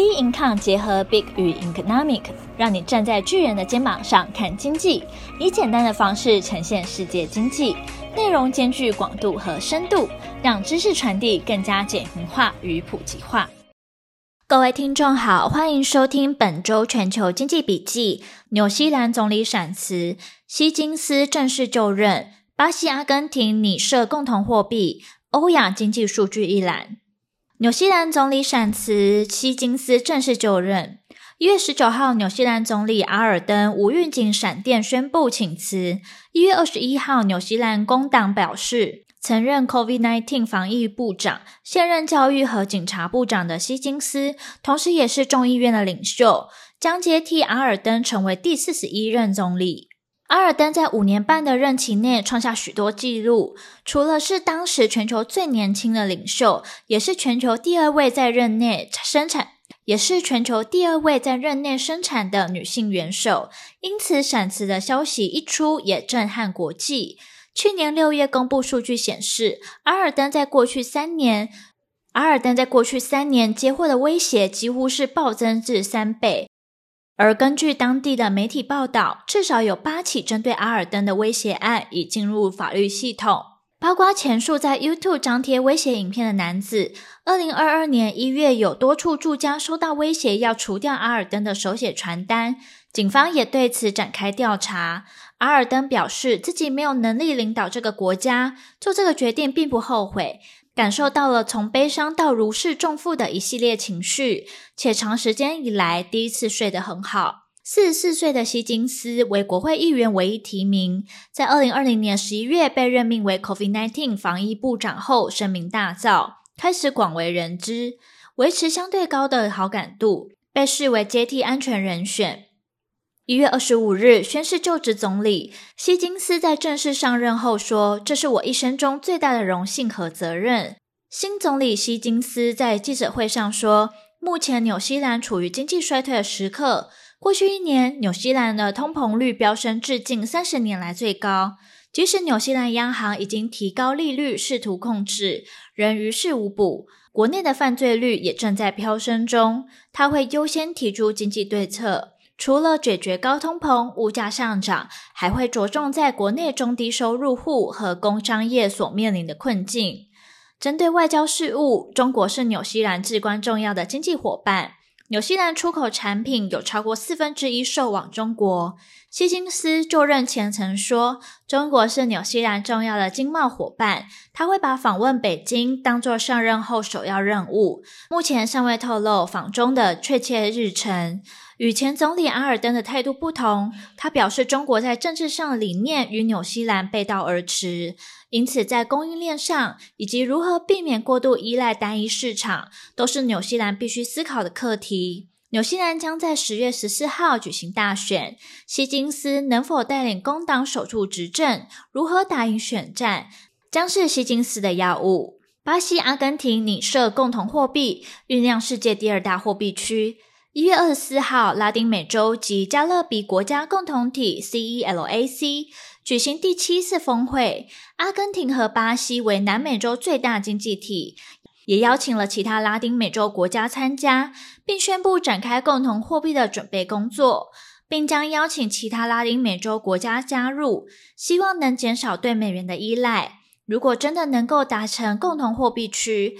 B Income 结合 Big 与 Economic，让你站在巨人的肩膀上看经济，以简单的方式呈现世界经济，内容兼具广度和深度，让知识传递更加简明化与普及化。各位听众好，欢迎收听本周全球经济笔记。纽西兰总理闪辞，希金斯正式就任，巴西、阿根廷拟设共同货币，欧亚经济数据一览。纽西兰总理闪辞，希金斯正式就任。一月十九号，纽西兰总理阿尔登无预警闪电宣布请辞。一月二十一号，纽西兰工党表示，曾任 COVID-19 防疫部长、现任教育和警察部长的希金斯，同时也是众议院的领袖，将接替阿尔登成为第四十一任总理。阿尔登在五年半的任期内创下许多纪录，除了是当时全球最年轻的领袖，也是全球第二位在任内生产，也是全球第二位在任内生产的女性元首。因此，闪辞的消息一出，也震撼国际。去年六月公布数据显示，阿尔登在过去三年，阿尔登在过去三年接获的威胁几乎是暴增至三倍。而根据当地的媒体报道，至少有八起针对阿尔登的威胁案已进入法律系统，包括前述在 YouTube 张贴威胁影片的男子。二零二二年一月，有多处住家收到威胁要除掉阿尔登的手写传单，警方也对此展开调查。阿尔登表示自己没有能力领导这个国家，做这个决定并不后悔。感受到了从悲伤到如释重负的一系列情绪，且长时间以来第一次睡得很好。四十四岁的希金斯为国会议员唯一提名，在二零二零年十一月被任命为 COVID-19 防疫部长后，声名大噪，开始广为人知，维持相对高的好感度，被视为接替安全人选。一月二十五日宣誓就职总理希金斯在正式上任后说：“这是我一生中最大的荣幸和责任。”新总理希金斯在记者会上说：“目前纽西兰处于经济衰退的时刻，过去一年纽西兰的通膨率飙升至近三十年来最高。即使纽西兰央行已经提高利率试图控制，仍于事无补。国内的犯罪率也正在飙升中，他会优先提出经济对策。”除了解决高通膨、物价上涨，还会着重在国内中低收入户和工商业所面临的困境。针对外交事务，中国是纽西兰至关重要的经济伙伴。纽西兰出口产品有超过四分之一售往中国。希金斯就任前曾说，中国是纽西兰重要的经贸伙伴，他会把访问北京当作上任后首要任务。目前尚未透露访中的确切日程。与前总理阿尔登的态度不同，他表示中国在政治上的理念与纽西兰背道而驰，因此在供应链上以及如何避免过度依赖单一市场，都是纽西兰必须思考的课题。纽西兰将在十月十四号举行大选，希金斯能否带领工党守住执政，如何打赢选战，将是希金斯的要务。巴西、阿根廷拟设共同货币，酝酿世界第二大货币区。一月二十四号，拉丁美洲及加勒比国家共同体 （CELAC） 举行第七次峰会。阿根廷和巴西为南美洲最大经济体，也邀请了其他拉丁美洲国家参加，并宣布展开共同货币的准备工作，并将邀请其他拉丁美洲国家加入，希望能减少对美元的依赖。如果真的能够达成共同货币区，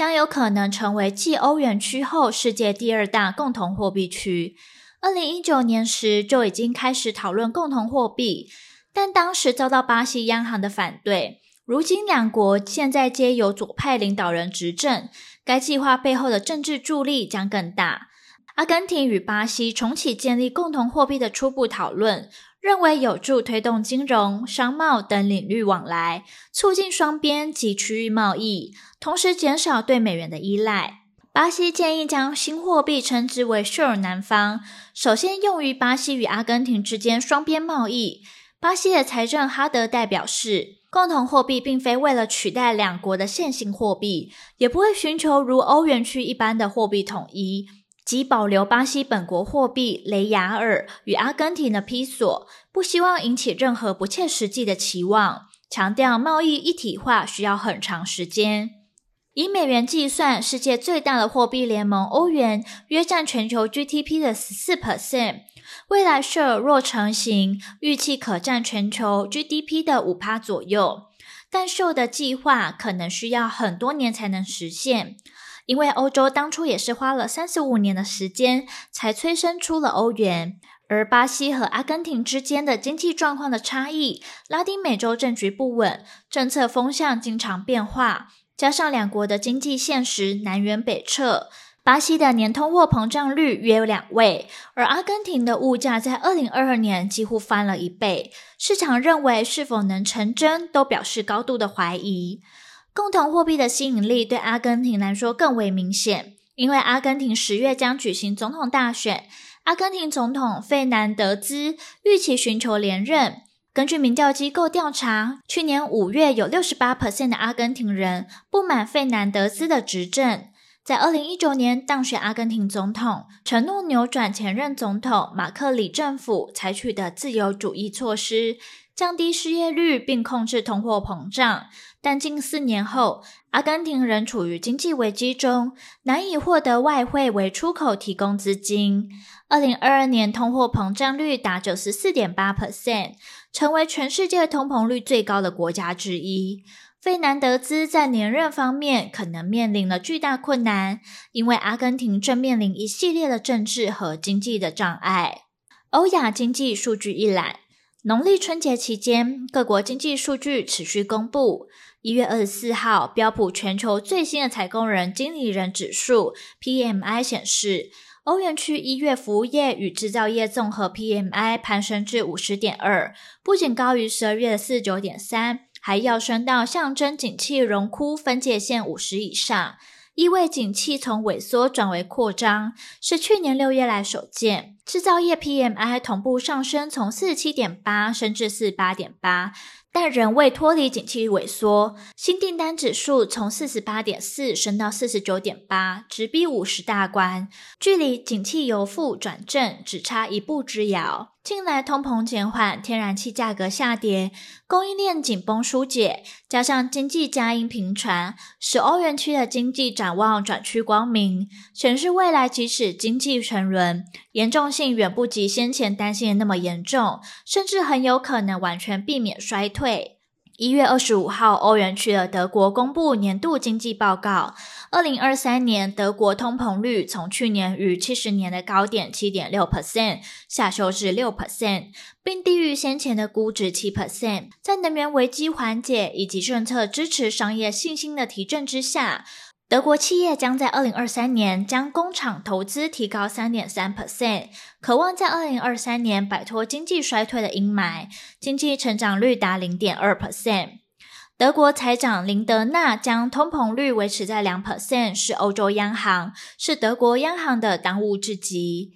将有可能成为继欧元区后世界第二大共同货币区。二零一九年时就已经开始讨论共同货币，但当时遭到巴西央行的反对。如今两国现在皆由左派领导人执政，该计划背后的政治助力将更大。阿根廷与巴西重启建立共同货币的初步讨论。认为有助推动金融、商贸等领域往来，促进双边及区域贸易，同时减少对美元的依赖。巴西建议将新货币称之为秀尔南方”，首先用于巴西与阿根廷之间双边贸易。巴西的财政哈德代表是，共同货币并非为了取代两国的现行货币，也不会寻求如欧元区一般的货币统一。即保留巴西本国货币雷亚尔与阿根廷的披索，不希望引起任何不切实际的期望，强调贸易一体化需要很长时间。以美元计算，世界最大的货币联盟欧元约占全球 GDP 的十四 percent。未来设若成型，预计可占全球 GDP 的五趴左右。但设的计划可能需要很多年才能实现，因为欧洲当初也是花了三十五年的时间才催生出了欧元。而巴西和阿根廷之间的经济状况的差异，拉丁美洲政局不稳，政策风向经常变化，加上两国的经济现实南辕北辙，巴西的年通货膨胀率约两位，而阿根廷的物价在二零二二年几乎翻了一倍，市场认为是否能成真都表示高度的怀疑。共同货币的吸引力对阿根廷来说更为明显，因为阿根廷十月将举行总统大选。阿根廷总统费南德兹预期寻求连任。根据民调机构调查，去年五月有六十八 percent 的阿根廷人不满费南德兹的执政。在二零一九年当选阿根廷总统，承诺扭转前任总统马克里政府采取的自由主义措施，降低失业率并控制通货膨胀。但近四年后，阿根廷仍处于经济危机中，难以获得外汇为出口提供资金。二零二二年通货膨胀率达九十四点八 percent，成为全世界通膨率最高的国家之一。费南德兹在连任方面可能面临了巨大困难，因为阿根廷正面临一系列的政治和经济的障碍。欧亚经济数据一览：农历春节期间，各国经济数据持续公布。一月二十四号，标普全球最新的采购人经理人指数 （PMI） 显示。欧元区一月服务业与制造业综合 PMI 攀升至五十点二，不仅高于十二月的四十九点三，还要升到象征景气荣枯分界线五十以上，意味景气从萎缩转为扩张，是去年六月来首见。制造业 PMI 同步上升，从四十七点八升至四十八点八。但仍未脱离景气萎缩，新订单指数从四十八点四升到四十九点八，直逼五十大关，距离景气由负转正只差一步之遥。近来通膨减缓，天然气价格下跌，供应链紧绷疏解，加上经济佳音频传，使欧元区的经济展望转趋光明，显示未来即使经济沉沦，严重性远不及先前担心的那么严重，甚至很有可能完全避免衰退。退一月二十五号，欧元区的德国公布年度经济报告。二零二三年，德国通膨率从去年逾七十年的高点七点六 percent 下修至六 percent，并低于先前的估值七 percent。在能源危机缓解以及政策支持商业信心的提振之下，德国企业将在二零二三年将工厂投资提高三点三 percent，渴望在二零二三年摆脱经济衰退的阴霾，经济成长率达零点二 percent。德国财长林德纳将通膨率维持在两 percent，是欧洲央行，是德国央行的当务之急。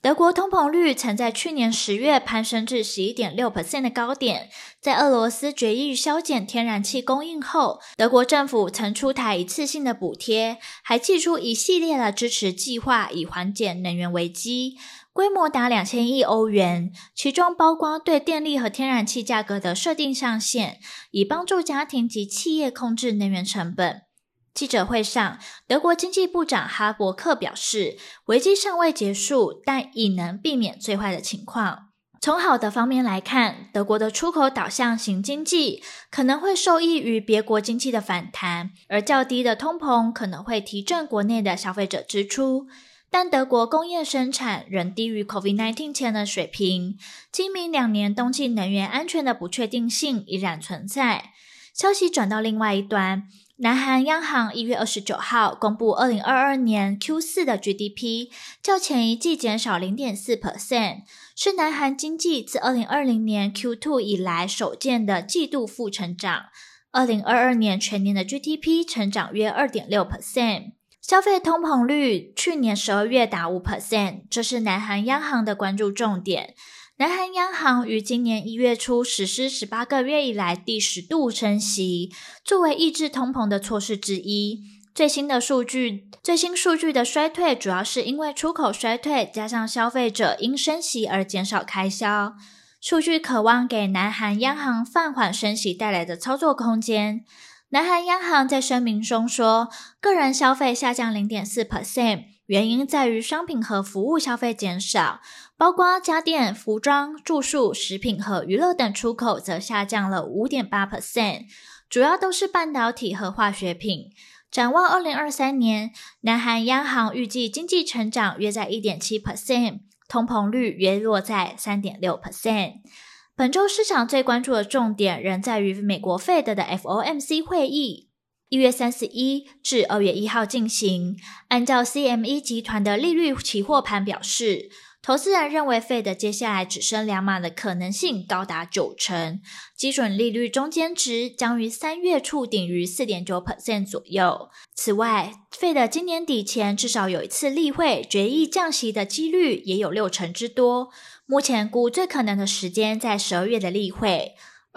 德国通膨率曾在去年十月攀升至十一点六 percent 的高点，在俄罗斯决议削减天然气供应后，德国政府曾出台一次性的补贴，还祭出一系列的支持计划以缓解能源危机，规模达两千亿欧元，其中包括对电力和天然气价格的设定上限，以帮助家庭及企业控制能源成本。记者会上，德国经济部长哈伯克表示，危机尚未结束，但已能避免最坏的情况。从好的方面来看，德国的出口导向型经济可能会受益于别国经济的反弹，而较低的通膨可能会提振国内的消费者支出。但德国工业生产仍低于 COVID-19 前的水平，今明两年冬季能源安全的不确定性依然存在。消息转到另外一端。南韩央行一月二十九号公布二零二二年 Q 四的 GDP，较前一季减少零点四 percent，是南韩经济自二零二零年 Q two 以来首见的季度负成长。二零二二年全年的 GDP 成长约二点六 percent，消费通膨率去年十二月达五 percent，这是南韩央行的关注重点。南韩央行于今年一月初实施十八个月以来第十度升息，作为抑制通膨的措施之一。最新的数据，最新数据的衰退主要是因为出口衰退，加上消费者因升息而减少开销。数据渴望给南韩央行放缓升息带来的操作空间。南韩央行在声明中说，个人消费下降零点四 percent，原因在于商品和服务消费减少，包括家电、服装、住宿、食品和娱乐等出口则下降了五点八 percent，主要都是半导体和化学品。展望二零二三年，南韩央行预计经济成长约在一点七 percent，通膨率约落在三点六 percent。本周市场最关注的重点仍在于美国 Fed 的 FOMC 会议，一月三十一至二月一号进行。按照 CME 集团的利率期货盘表示，投资人认为 Fed 接下来只升两码的可能性高达九成，基准利率中间值将于三月触顶于四点九 percent 左右。此外，Fed 今年底前至少有一次例会决议降息的几率也有六成之多。目前估最可能的时间在十二月的例会，